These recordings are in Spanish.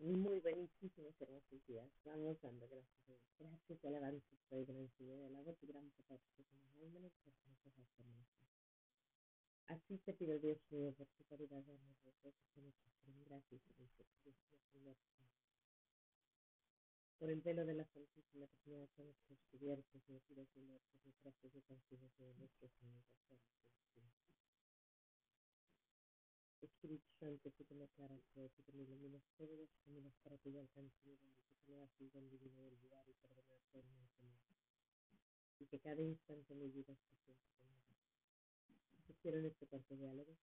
Muy buenísimos hermosos días. Vamos dando gracias a Dios. Gracias y gran Señor. Alabo tu gran Así te pido, Dios por tu caridad, gracias y. Por el velo de la Santísima nuestros cubiertos, y pido, Señor, por nuestras de conciencia de nuestro Señor. Espíritu Santo, que te me aclaras todo, que te me iluminas todos los caminos para que yo alcance mi que te me das el don divino del lugar y perdonar todo el Señor. Y que cada instante mi vida esté siempre conmigo. Te quiero en este cuarto diálogo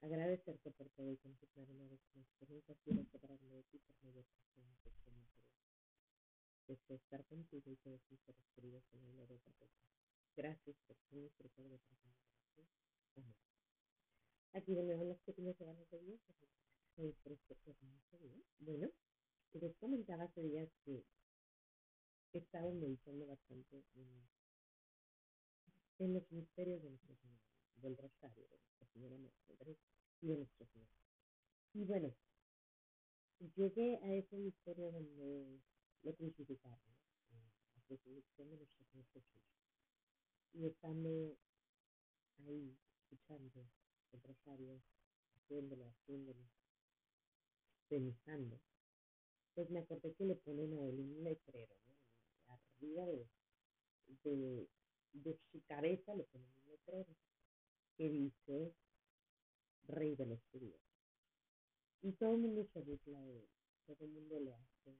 agradecerte por todo y contemplar una vez más que nunca quiero separarme de ti por medio de que estén Deseo estar contigo y todos mis seres queridos en el de Gracias por tu misericordia tu Amén. Aquí de nuevo las pequeñas ganas de Dios. Bueno, les comentaba hace días que he estado meditando bastante en, en los misterios de nuestro Señor, del Rosario, de nuestra Señora Madre y de nuestro Señor. Y bueno, llegué a ese misterio donde lo crucificaron, la crucifixión de nuestro Señor Jesús. Y estando ahí escuchando el rosario, haciéndolo, haciéndolo, pensando, pues me acordé que le ponen a él un letrero, ¿no? Arriba de, de, de su cabeza le ponen un letrero que dice Rey de los. Y todo el mundo se burla de él, todo el mundo le hace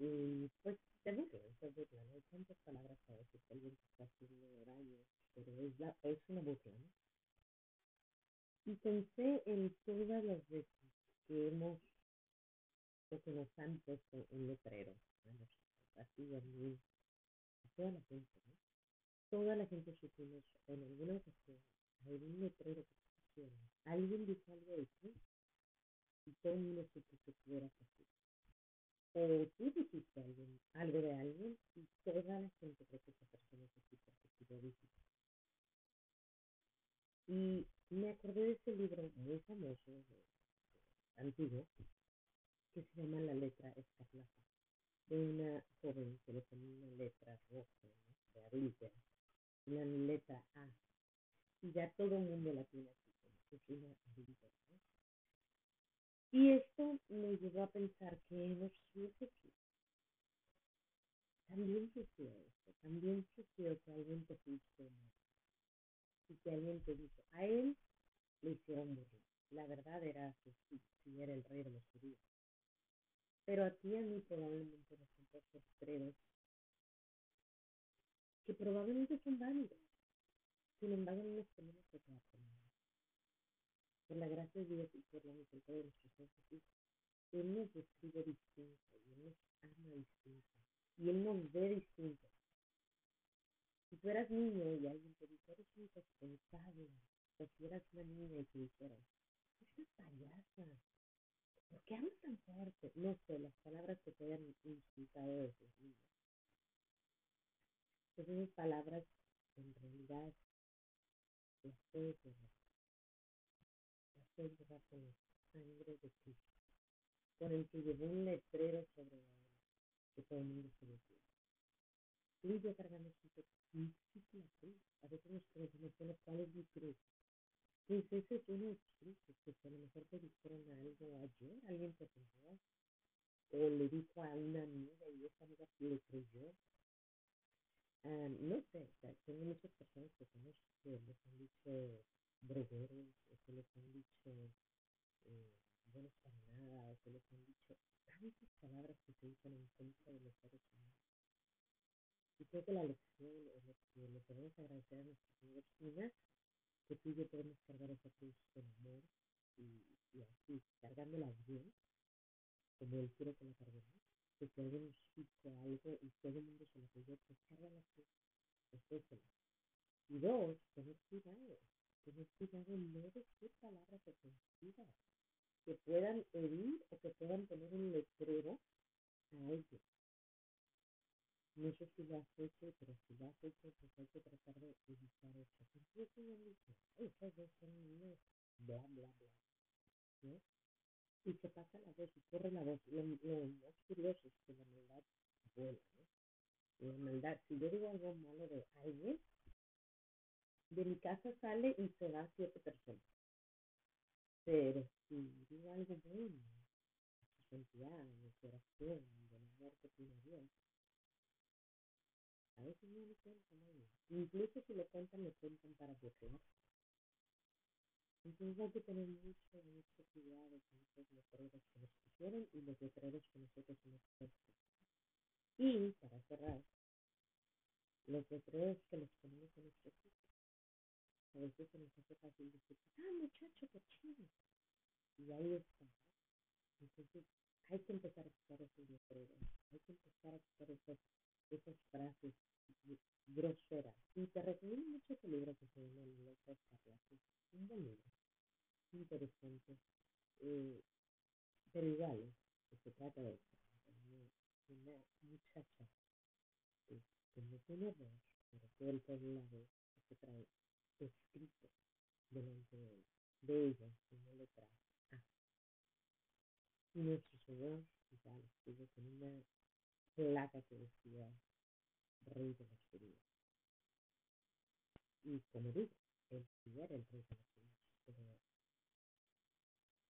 y pues te burla, se burla, no hay tantas palabras para decir que alguien está haciendo daño pero es, la, es una burla, ¿no? Y pensé en todas las veces que hemos, o que nos han puesto un letrero a nosotros, así a mí, a toda la gente, ¿no? Toda la gente supimos en alguna ocasión algún letrero que pusieron. Alguien dijo algo de ti y todo el mundo supo que tú eras así. O tú dijiste algo, algo de alguien y toda la gente cree que esa persona es así porque tú lo. Y me acordé de ese libro muy famoso, antiguo, que se llama La letra escarlata, de una joven que le ponía una letra roja, de adultera, una letra A. Y ya todo el mundo la tiene así, como es una adúltera. Y esto me llevó a pensar que Jesús también sucedió esto, también sucedió que alguien te puso y que alguien te dijo, a él le hicieron morir. La verdad era que sí, sí era el rey de los judíos. Pero a ti a mí probablemente nos han puesto que probablemente son válidos. Sin embargo, no nos tenemos que quedar. Por la gracia de Dios y por la misericordia de nuestro Señor Jesús, Él nos describe distinto y Él nos ama distinto y Él nos ve distinto. Si tú eras niño y alguien te dice, eres un responsable, o si eras una niña y te dijeron, es payasa, ¿por qué hablas tan fuerte? No sé, las palabras que te hayan insultado desde niño. Esas palabras en realidad las puedes borrar con la sangre de Cristo, con el que llevó un letrero sobre que todo el mundo se decía. Tú. A veces nos preguntamos cuál es mi. Pues ese es uno de que a lo alguien te pegó, o le dijo a una amiga y esa amiga le creyó. Ah, no sé, tengo muchas personas que conozco que drogueros, o que les han dicho eh, buenos para nada, o que les han dicho tantas palabras que se dicen en contra de los seres humanos. Y creo que la lección, lo que le podemos agradecer a nuestros amigos es que tú y yo podemos cargar esa cruz con amor y, y así, cargándola bien, como Él quiere que la carguemos. Que si alguien hizo algo y todo el mundo se lo pidió, pues carga la cruz, pues Y dos, tener cuidado, tener cuidado no decir palabras ofensivas que puedan herir o que puedan tener un letrero a alguien no sé si lo has hecho, pero si lo has hecho, pues hay que tratar de evitar eso. Incluso yo mismo, esas dos son niños, bla, bla, bla. ¿no? y se pasa la voz y corre la voz. Lo, lo más curioso es que la maldad vuela, ¿no? La maldad, si yo digo algo malo de alguien, de mi casa sale y se va siete personas. Pero si digo algo bueno, su santidad, mi corazón, de la amor que tiene Dios, a veces no le cuentan a. Incluso si le cuentan, le cuentan para burlar. Entonces hay que tener mucho, mucho cuidado con esos letreros que nos pusieron y los letreros que nosotros hemos puesto. Y, para cerrar, los letreros que les ponemos a nuestros hijos. A veces se nos hace fácil decir, ah, muchacho, qué chido. Y ahí está. Entonces, hay que empezar a quitar esos letreros. Hay que empezar a quitar esas, esas frases groseras. Y te recomiendo mucho ese libro que se llama Letras Escarlatas. Un buen libro. Interesante. Eh, pero igual, se trata de. Una, muchacha que comete un error, pero que el pueblo la ve, que trae escrito delante de, de ella. Y nuestro Señor igual estuvo con una placa que decía Rey de los judíos. Y como digo, él sí era el Rey de los judíos, pero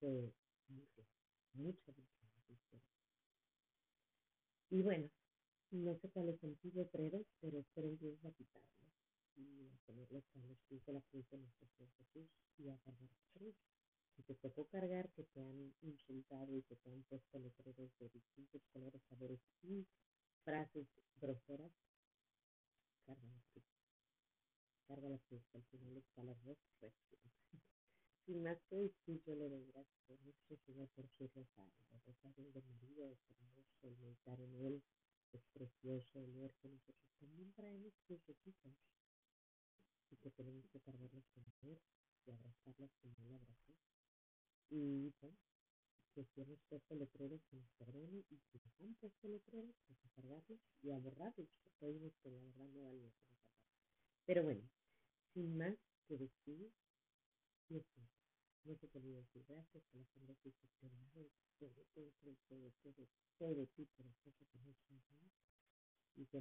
fue mucho, mucha Y bueno, no sé cuáles son tus letreros, pero espero que a quitarlos y a ponerlos a los pies de la cruz de nuestro Señor Jesús y a cargar tu cruz. Si te tocó cargar que te han insultado y que te han puesto letreros de distintos colores, sabores y frases groseras, carga la cruz. Carga la cruz, al final está la resurrección. Sin más que decir, yo le doy gracias a nuestro Señor por su rosario. El rosario de María es hermoso, el meditar en él es precioso, el ver que nosotros también traemos crucecitos y que tenemos que cargarlos con amor y abrazarlas como él abrazó. Y bueno, que si hemos puesto letreros y si nos han puesto letreros, pues y borrarlos, que la verdad no. Pero bueno, sin más no qué decir. Gracias por la sangre que te todo, te